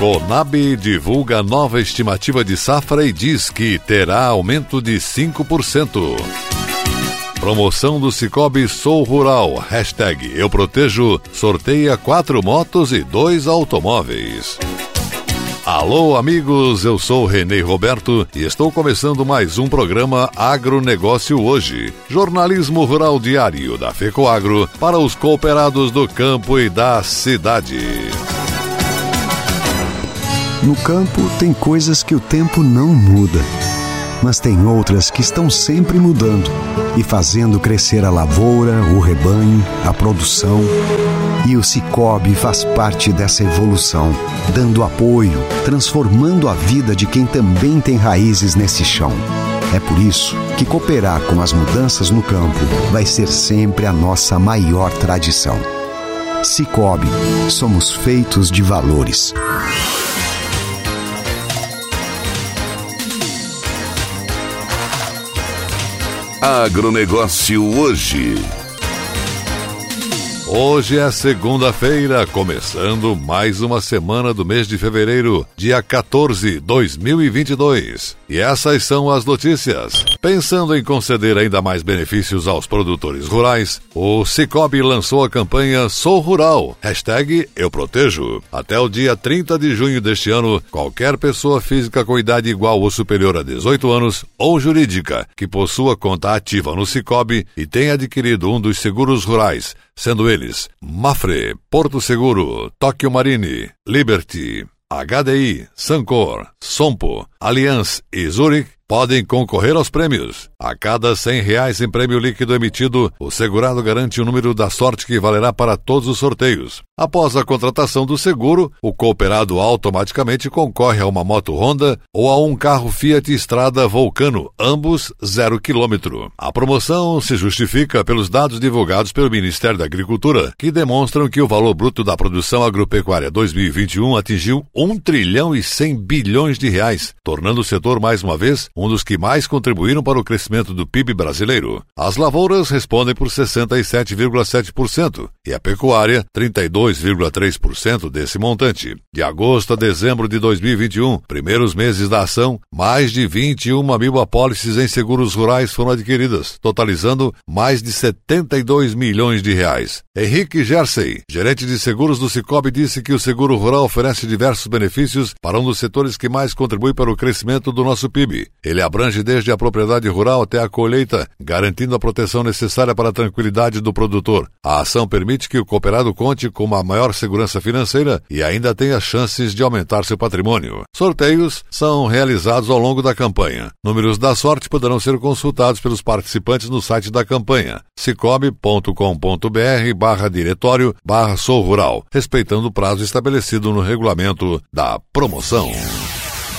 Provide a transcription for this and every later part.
Conab divulga nova estimativa de safra e diz que terá aumento de 5%. Promoção do Cicobi Sou Rural. Hashtag Eu Protejo. Sorteia quatro motos e dois automóveis. Alô, amigos, eu sou Renê Roberto e estou começando mais um programa Agronegócio Hoje. Jornalismo rural diário da FECOAGro para os cooperados do campo e da cidade. No campo, tem coisas que o tempo não muda, mas tem outras que estão sempre mudando e fazendo crescer a lavoura, o rebanho, a produção. E o Cicobi faz parte dessa evolução, dando apoio, transformando a vida de quem também tem raízes nesse chão. É por isso que cooperar com as mudanças no campo vai ser sempre a nossa maior tradição. Cicobi, somos feitos de valores. Agronegócio hoje. Hoje é segunda-feira, começando mais uma semana do mês de fevereiro, dia 14, 2022. E essas são as notícias. Pensando em conceder ainda mais benefícios aos produtores rurais, o Cicobi lançou a campanha Sou Rural, hashtag Eu Protejo. Até o dia 30 de junho deste ano, qualquer pessoa física com idade igual ou superior a 18 anos ou jurídica que possua conta ativa no Cicobi e tenha adquirido um dos seguros rurais, sendo eles Mafre, Porto Seguro, Tóquio Marine, Liberty, HDI, Sancor, Sompo, Allianz e Zurich, podem concorrer aos prêmios. A cada cem reais em prêmio líquido emitido, o segurado garante o número da sorte que valerá para todos os sorteios. Após a contratação do seguro, o cooperado automaticamente concorre a uma moto Honda ou a um carro Fiat Estrada Volcano, ambos zero quilômetro. A promoção se justifica pelos dados divulgados pelo Ministério da Agricultura, que demonstram que o valor bruto da produção agropecuária 2021 atingiu 1 trilhão e 100 bilhões de reais, tornando o setor mais uma vez um dos que mais contribuíram para o crescimento do PIB brasileiro. As lavouras respondem por 67,7% e a pecuária 32,3% desse montante. De agosto a dezembro de 2021, primeiros meses da ação, mais de 21 mil apólices em seguros rurais foram adquiridas, totalizando mais de 72 milhões de reais. Henrique Gersey, gerente de seguros do Cicobi, disse que o seguro rural oferece diversos benefícios para um dos setores que mais contribui para o crescimento do nosso PIB. Ele abrange desde a propriedade rural até a colheita, garantindo a proteção necessária para a tranquilidade do produtor. A ação permite que o cooperado conte com uma maior segurança financeira e ainda tenha chances de aumentar seu patrimônio. Sorteios são realizados ao longo da campanha. Números da sorte poderão ser consultados pelos participantes no site da campanha cicobi.com.br barra diretório barra sou rural, respeitando o prazo estabelecido no regulamento da promoção.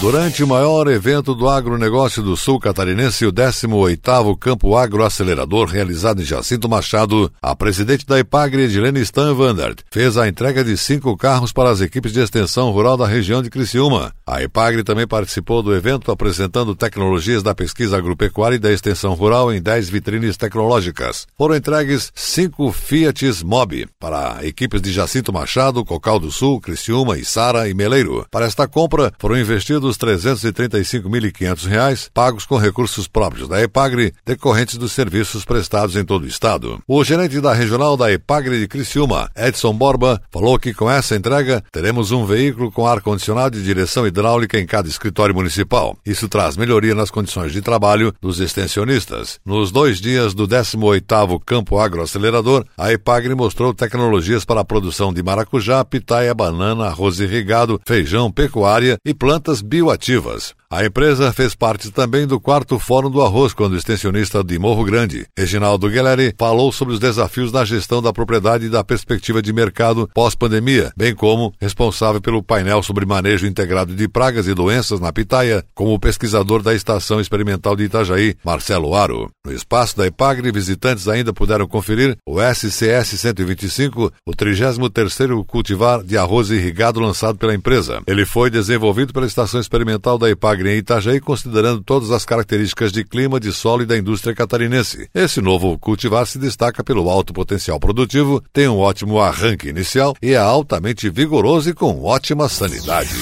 Durante o maior evento do agronegócio do sul catarinense, o 18º Campo Agro Acelerador, realizado em Jacinto Machado, a presidente da IPAGRE, Edilene Stan Vandert, fez a entrega de cinco carros para as equipes de extensão rural da região de Criciúma. A IPAGRE também participou do evento apresentando tecnologias da pesquisa agropecuária e da extensão rural em 10 vitrines tecnológicas. Foram entregues cinco Fiats Mobi para equipes de Jacinto Machado, Cocal do Sul, Criciúma, Sara e Meleiro. Para esta compra, foram investidos dos R$ 335.500 pagos com recursos próprios da EPAGRE, decorrentes dos serviços prestados em todo o estado. O gerente da regional da EPAGRE de Criciúma, Edson Borba, falou que com essa entrega teremos um veículo com ar-condicionado e direção hidráulica em cada escritório municipal. Isso traz melhoria nas condições de trabalho dos extensionistas. Nos dois dias do 18º Campo Agroacelerador, a EPAGRE mostrou tecnologias para a produção de maracujá, pitaia, banana, arroz irrigado, feijão, pecuária e plantas bioativas. A empresa fez parte também do quarto Fórum do Arroz, quando o extensionista de Morro Grande, Reginaldo Guilherme, falou sobre os desafios na gestão da propriedade e da perspectiva de mercado pós-pandemia, bem como responsável pelo painel sobre manejo integrado de pragas e doenças na pitaia, como pesquisador da Estação Experimental de Itajaí, Marcelo Aro. No espaço da Ipagre, visitantes ainda puderam conferir o SCS 125, o 33º cultivar de arroz irrigado lançado pela empresa. Ele foi desenvolvido pela Estação Experimental da Em Itajaí, considerando todas as características de clima, de solo e da indústria catarinense. Esse novo cultivar se destaca pelo alto potencial produtivo, tem um ótimo arranque inicial e é altamente vigoroso e com ótima sanidade.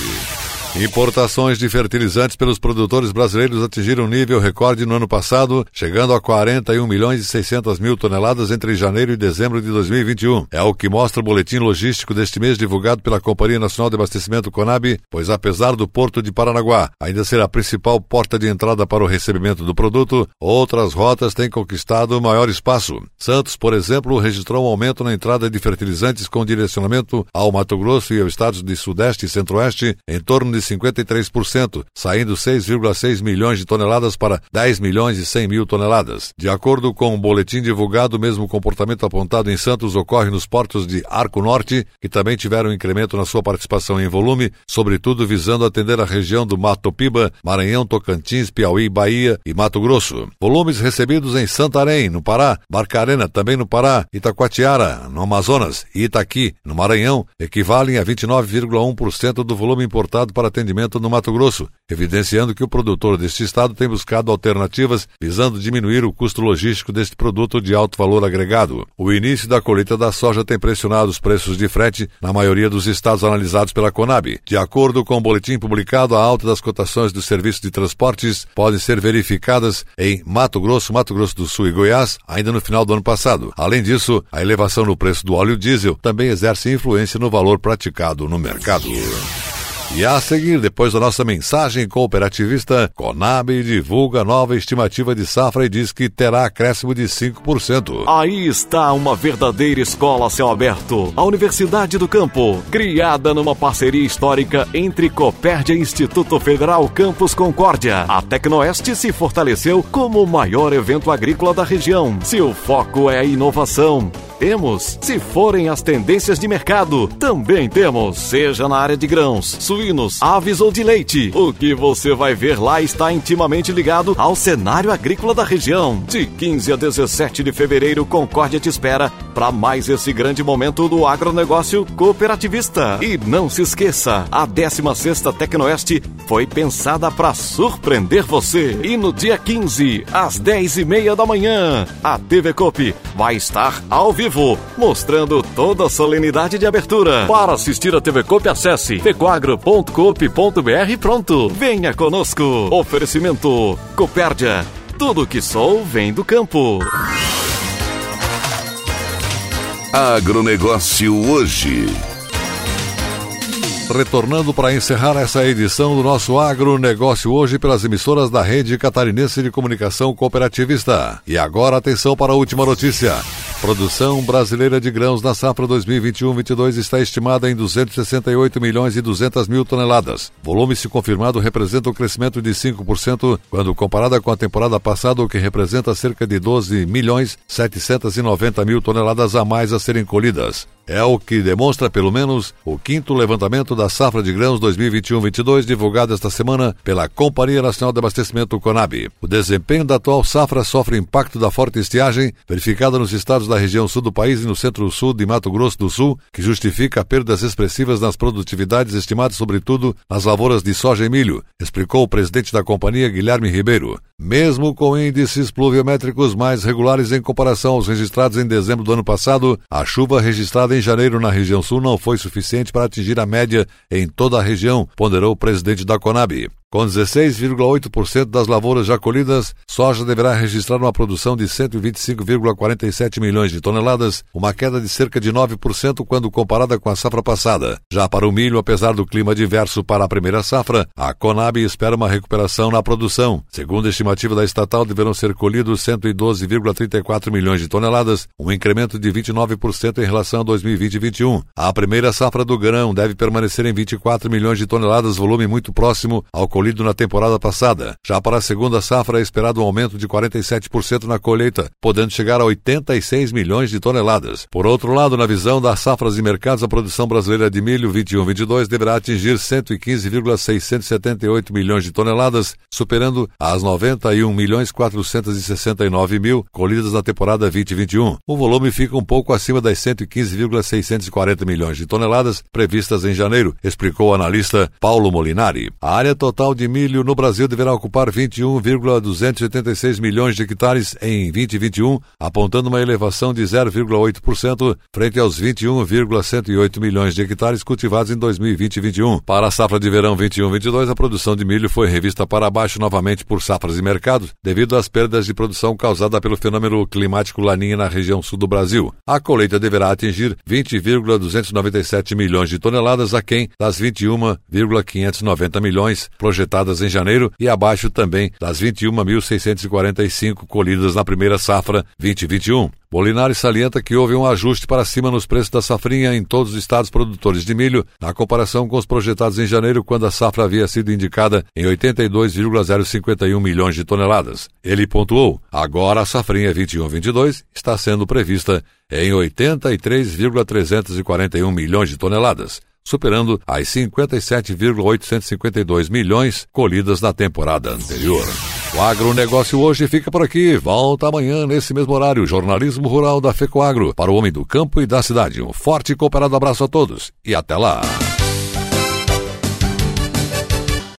Importações de fertilizantes pelos produtores brasileiros atingiram nível recorde no ano passado, chegando a 41 milhões e 600 mil toneladas entre janeiro e dezembro de 2021. É o que mostra o boletim logístico deste mês divulgado pela Companhia Nacional de Abastecimento Conab, pois apesar do porto de Paranaguá ainda ser a principal porta de entrada para o recebimento do produto, outras rotas têm conquistado maior espaço. Santos, por exemplo, registrou um aumento na entrada de fertilizantes com direcionamento ao Mato Grosso e aos estados de Sudeste e Centro-Oeste em torno de 53%, saindo 6,6 milhões de toneladas para 10 milhões e 100 mil toneladas. De acordo com o um boletim divulgado, o mesmo comportamento apontado em Santos ocorre nos portos de Arco Norte, que também tiveram um incremento na sua participação em volume, sobretudo visando atender a região do Mato Piba, Maranhão, Tocantins, Piauí, Bahia e Mato Grosso. Volumes recebidos em Santarém, no Pará, Barcarena, também no Pará, Itacoatiara, no Amazonas e Itaqui, no Maranhão, equivalem a 29,1% do volume importado para atendimento no Mato Grosso, evidenciando que o produtor deste estado tem buscado alternativas visando diminuir o custo logístico deste produto de alto valor agregado. O início da colheita da soja tem pressionado os preços de frete na maioria dos estados analisados pela Conab. De acordo com o boletim publicado, a alta das cotações dos serviços de transportes podem ser verificadas em Mato Grosso, Mato Grosso do Sul e Goiás ainda no final do ano passado. Além disso, a elevação no preço do óleo diesel também exerce influência no valor praticado no mercado. E a seguir, depois da nossa mensagem cooperativista, Conab divulga nova estimativa de safra e diz que terá acréscimo de 5%. Aí está uma verdadeira escola céu aberto. A Universidade do Campo, criada numa parceria histórica entre Copérdia e Instituto Federal Campus Concórdia. A Tecnoeste se fortaleceu como o maior evento agrícola da região. Seu foco é a inovação temos. Se forem as tendências de mercado, também temos. Seja na área de grãos, suínos, aves ou de leite. O que você vai ver lá está intimamente ligado ao cenário agrícola da região. De 15 a 17 de fevereiro, Concórdia te espera para mais esse grande momento do agronegócio cooperativista. E não se esqueça, a 16ª Tecnoeste foi pensada para surpreender você. E no dia 15, às 10 e meia da manhã, a TV Cop vai estar ao vivo vivo, mostrando toda a solenidade de abertura. Para assistir a TV Coop, acesse pecoagro.coop.br pronto. Venha conosco. Oferecimento Copérdia. Tudo que sou vem do campo. Agronegócio hoje retornando para encerrar essa edição do nosso agronegócio hoje pelas emissoras da Rede Catarinense de Comunicação Cooperativista. E agora atenção para a última notícia. Produção brasileira de grãos na safra 2021-22 está estimada em 268 milhões e 200 mil toneladas. Volume se confirmado representa um crescimento de 5% quando comparada com a temporada passada, o que representa cerca de 12 milhões 790 mil toneladas a mais a serem colhidas. É o que demonstra, pelo menos, o quinto levantamento da safra de grãos 2021-22 divulgado esta semana pela Companhia Nacional de Abastecimento Conab. O desempenho da atual safra sofre impacto da forte estiagem verificada nos estados da região sul do país e no centro-sul de Mato Grosso do Sul, que justifica perdas expressivas nas produtividades estimadas sobretudo nas lavouras de soja e milho, explicou o presidente da companhia Guilherme Ribeiro. Mesmo com índices pluviométricos mais regulares em comparação aos registrados em dezembro do ano passado, a chuva registrada em janeiro na região sul não foi suficiente para atingir a média em toda a região, ponderou o presidente da Conab. Com 16,8% das lavouras já colhidas, soja deverá registrar uma produção de 125,47 milhões de toneladas, uma queda de cerca de 9% quando comparada com a safra passada. Já para o milho, apesar do clima diverso para a primeira safra, a Conab espera uma recuperação na produção. Segundo a estimativa da estatal, deverão ser colhidos 112,34 milhões de toneladas, um incremento de 29% em relação a 2020 e 2021. A primeira safra do grão deve permanecer em 24 milhões de toneladas, volume muito próximo ao colhido na temporada passada. Já para a segunda safra é esperado um aumento de 47% na colheita, podendo chegar a 86 milhões de toneladas. Por outro lado, na visão das safras e mercados, a produção brasileira de milho 21-22 deverá atingir 115,678 milhões de toneladas, superando as 91 milhões 469 mil colhidas na temporada 2021. O volume fica um pouco acima das 115,640 milhões de toneladas previstas em janeiro, explicou o analista Paulo Molinari. A área total total de milho no Brasil deverá ocupar 21,286 milhões de hectares em 2021, apontando uma elevação de 0,8% frente aos 21,108 milhões de hectares cultivados em 2020 e 2021. Para a safra de verão 21-22, a produção de milho foi revista para baixo novamente por safras e mercados, devido às perdas de produção causadas pelo fenômeno climático Laninha na região sul do Brasil. A colheita deverá atingir 20,297 milhões de toneladas, aquém das 21,590 milhões projetadas projetadas em janeiro e abaixo também das 21.645 colhidas na primeira safra 2021. Molinari salienta que houve um ajuste para cima nos preços da safrinha em todos os estados produtores de milho, na comparação com os projetados em janeiro, quando a safra havia sido indicada em 82,051 milhões de toneladas. Ele pontuou: agora a safrinha 21-22 está sendo prevista em 83,341 milhões de toneladas superando as 57,852 milhões colhidas na temporada anterior. O agronegócio hoje fica por aqui. Volta amanhã nesse mesmo horário. Jornalismo Rural da FECOAGro para o homem do campo e da cidade. Um forte e cooperado abraço a todos e até lá.